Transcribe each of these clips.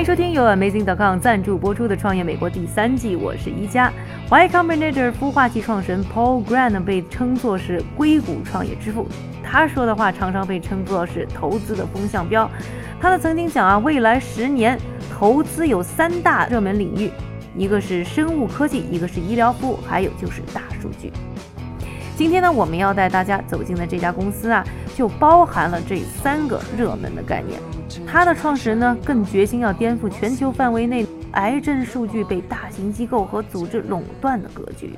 欢迎收听由 Amazing.com 赞助播出的《创业美国》第三季，我是一加。Y Combinator 孵化器创始人 Paul Grant 被称作是硅谷创业之父，他说的话常常被称作是投资的风向标。他呢曾经讲啊，未来十年投资有三大热门领域，一个是生物科技，一个是医疗服务，还有就是大数据。今天呢，我们要带大家走进的这家公司啊，就包含了这三个热门的概念。他的创始人呢，更决心要颠覆全球范围内癌症数据被大型机构和组织垄断的格局。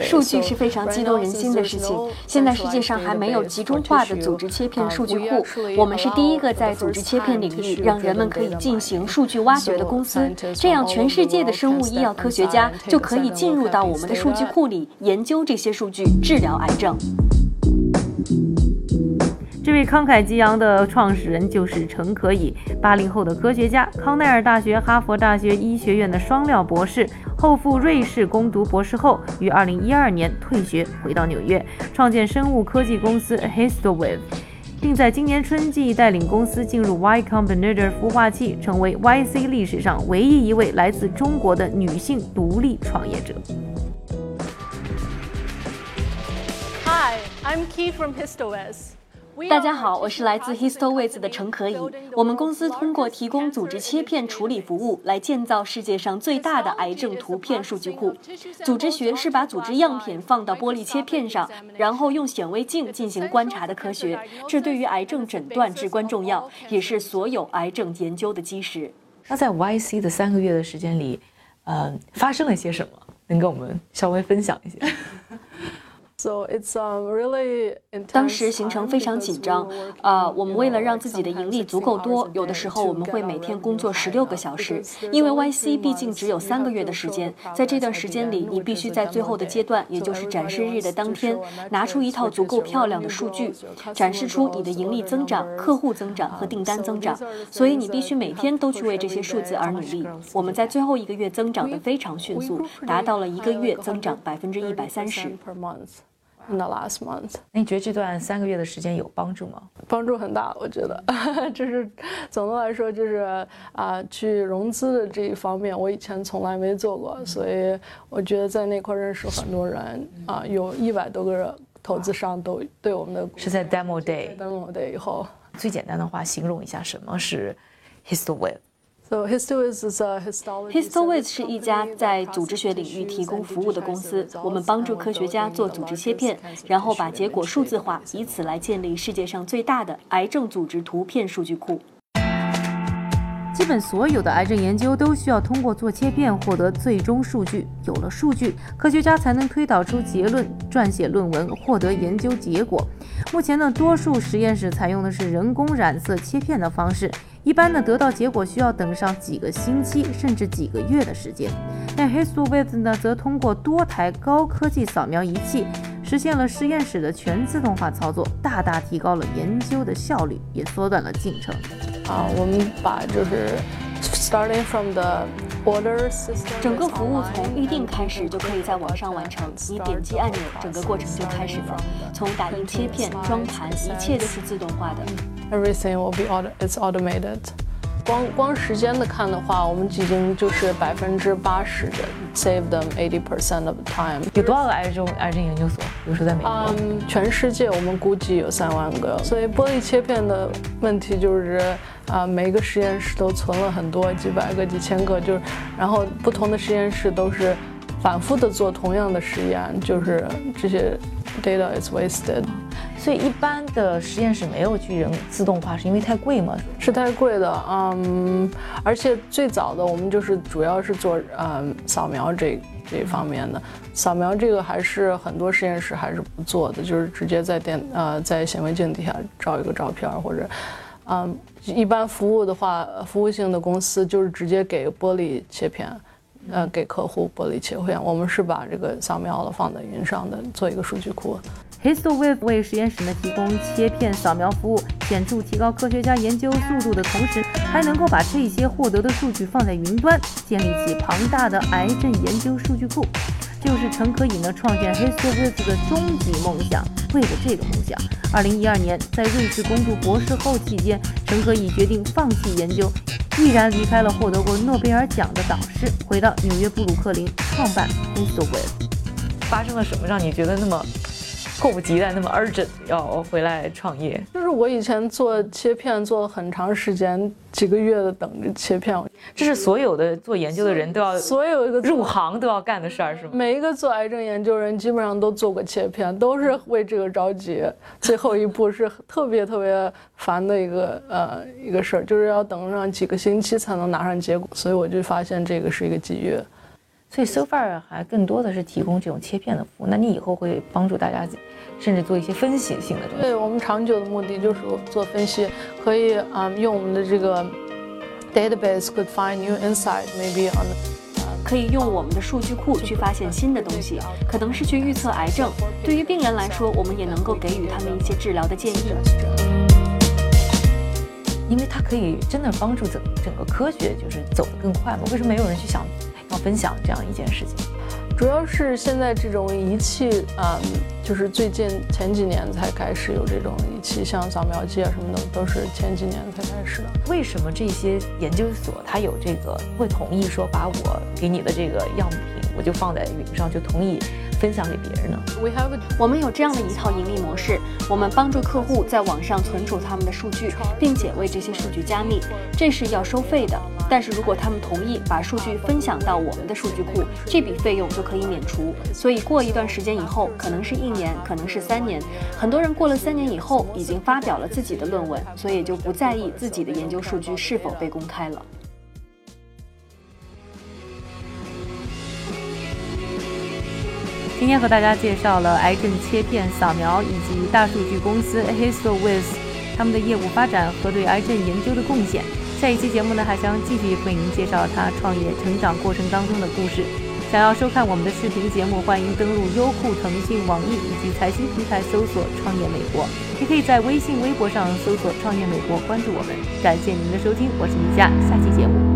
数据是非常激动人心的事情。现在世界上还没有集中化的组织切片数据库，我们是第一个在组织切片领域让人们可以进行数据挖掘的公司。这样，全世界的生物医药科学家就可以进入到我们的数据库里研究这些数据，治疗癌症。这位慷慨激昂的创始人就是陈可以，八零后的科学家，康奈尔大学、哈佛大学医学院的双料博士，后赴瑞士攻读博士后，于二零一二年退学，回到纽约，创建生物科技公司 Histowave，并在今年春季带领公司进入 Y Combinator 孵化器，成为 YC 历史上唯一一位来自中国的女性独立创业者。Hi, I'm Key from Histowave. 大家好，我是来自 Histowave 的陈可以。我们公司通过提供组织切片处理服务，来建造世界上最大的癌症图片数据库。组织学是把组织样品放到玻璃切片上，然后用显微镜进行观察的科学。这对于癌症诊断至关重要，也是所有癌症研究的基石。那在 YC 的三个月的时间里，呃，发生了些什么？能跟我们稍微分享一下？当时行程非常紧张，啊，我们为了让自己的盈利足够多，有的时候我们会每天工作十六个小时，因为 YC 毕竟只有三个月的时间，在这段时间里，你必须在最后的阶段，也就是展示日的当天，拿出一套足够漂亮的数据，展示出你的盈利增长、客户增长和订单增长，所以你必须每天都去为这些数字而努力。我们在最后一个月增长的非常迅速，达到了一个月增长百分之一百三十。In the last month，那你觉得这段三个月的时间有帮助吗？帮助很大，我觉得，就是总的来说，就是啊，去融资的这一方面，我以前从来没做过，所以我觉得在那块认识很多人啊，有一百多个投资商都对我们的是在 demo day，demo day 以后，最简单的话形容一下什么是 Histowave。Histowave 是一家在组织学领域提供服务的公司。我们帮助科学家做组织切片，然后把结果数字化，以此来建立世界上最大的癌症组织图片数据库。基本所有的癌症研究都需要通过做切片获得最终数据。有了数据，科学家才能推导出结论、撰写论文、获得研究结果。目前呢，多数实验室采用的是人工染色切片的方式。一般呢，得到结果需要等上几个星期甚至几个月的时间。但 Histowith 呢，则通过多台高科技扫描仪器，实现了实验室的全自动化操作，大大提高了研究的效率，也缩短了进程。啊，我们把就是 starting from the 整个服务从预定开始就可以在网上完成，你点击按钮，整个过程就开始了。从打印、切片、装盘，一切都是自动化的。Everything will be auto, it's automated. 光光时间的看的话，我们已经就是百分之八十的 save them eighty percent of the time。有多少个癌症癌症研究所？比如说在美国？嗯，全世界我们估计有三万个。所以玻璃切片的问题就是啊，每个实验室都存了很多几百个、几千个，就是然后不同的实验室都是反复的做同样的实验，就是这些 data is wasted。所以一般的实验室没有去人自动化，是因为太贵吗？是太贵的，嗯，而且最早的我们就是主要是做嗯扫描这这方面的，扫描这个还是很多实验室还是不做的，就是直接在电呃在显微镜底下照一个照片或者，嗯，一般服务的话，服务性的公司就是直接给玻璃切片，呃，给客户玻璃切片，我们是把这个扫描了放在云上的，做一个数据库。HistoWave 为实验室呢提供切片扫描服务，显著提高科学家研究速度的同时，还能够把这些获得的数据放在云端，建立起庞大的癌症研究数据库。就是陈可以呢创建 HistoWave 的终极梦想。为了这个梦想，二零一二年在瑞士攻读博士后期间，陈可以决定放弃研究，毅然离开了获得过诺贝尔奖的导师，回到纽约布鲁克林创办 HistoWave。发生了什么让你觉得那么？迫不及待，那么 urgent 要回来创业，就是我以前做切片做了很长时间，几个月的等着切片，这是所有的做研究的人都要，所有一个入行都要干的事儿，是吗？每一个做癌症研究人基本上都做过切片，都是为这个着急。最后一步是特别特别烦的一个呃一个事儿，就是要等上几个星期才能拿上结果，所以我就发现这个是一个机遇。所以 so far 还更多的是提供这种切片的服务，那你以后会帮助大家，甚至做一些分析性的东西。对我们长久的目的就是做分析，可以啊用我们的这个 database could find new insight maybe on，可以用我们的数据库去发现新的东西，可能是去预测癌症。对于病人来说，我们也能够给予他们一些治疗的建议，因为它可以真的帮助整整个科学就是走得更快嘛。为什么没有人去想？分享这样一件事情，主要是现在这种仪器，嗯，就是最近前几年才开始有这种仪器，像扫描机啊什么的，都是前几年才开始的。为什么这些研究所它有这个会同意说把我给你的这个样品，我就放在云上，就同意？分享给别人呢我们有这样的一套盈利模式，我们帮助客户在网上存储他们的数据，并且为这些数据加密，这是要收费的。但是如果他们同意把数据分享到我们的数据库，这笔费用就可以免除。所以过一段时间以后，可能是一年，可能是三年，很多人过了三年以后已经发表了自己的论文，所以就不在意自己的研究数据是否被公开了。今天和大家介绍了癌症切片扫描以及大数据公司 HistoWith 他们的业务发展和对癌症研究的贡献。下一期节目呢，还将继续为您介绍他创业成长过程当中的故事。想要收看我们的视频节目，欢迎登录优酷、腾讯、网易以及财新平台搜索“创业美国”，也可以在微信、微博上搜索“创业美国”，关注我们。感谢您的收听，我是米佳，下期节目。